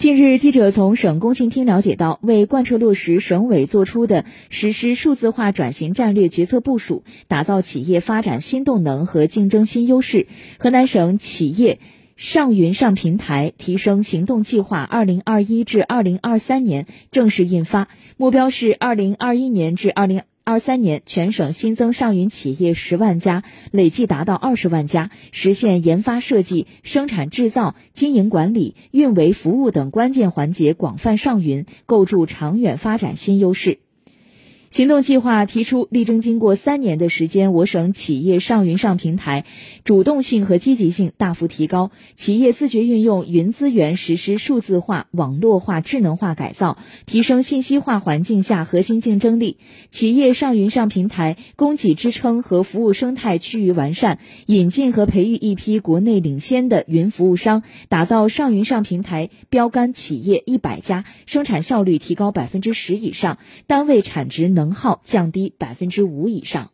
近日，记者从省工信厅了解到，为贯彻落实省委作出的实施数字化转型战略决策部署，打造企业发展新动能和竞争新优势，河南省企业上云上平台提升行动计划（二零二一至二零二三年）正式印发，目标是二零二一年至二零。二三年，全省新增上云企业十万家，累计达到二十万家，实现研发设计、生产制造、经营管理、运维服务等关键环节广泛上云，构筑长远发展新优势。行动计划提出，力争经过三年的时间，我省企业上云上平台主动性和积极性大幅提高，企业自觉运用云资源实施数字化、网络化、智能化改造，提升信息化环境下核心竞争力。企业上云上平台供给支撑和服务生态趋于完善，引进和培育一批国内领先的云服务商，打造上云上平台标杆企业一百家，生产效率提高百分之十以上，单位产值能。能耗降低百分之五以上。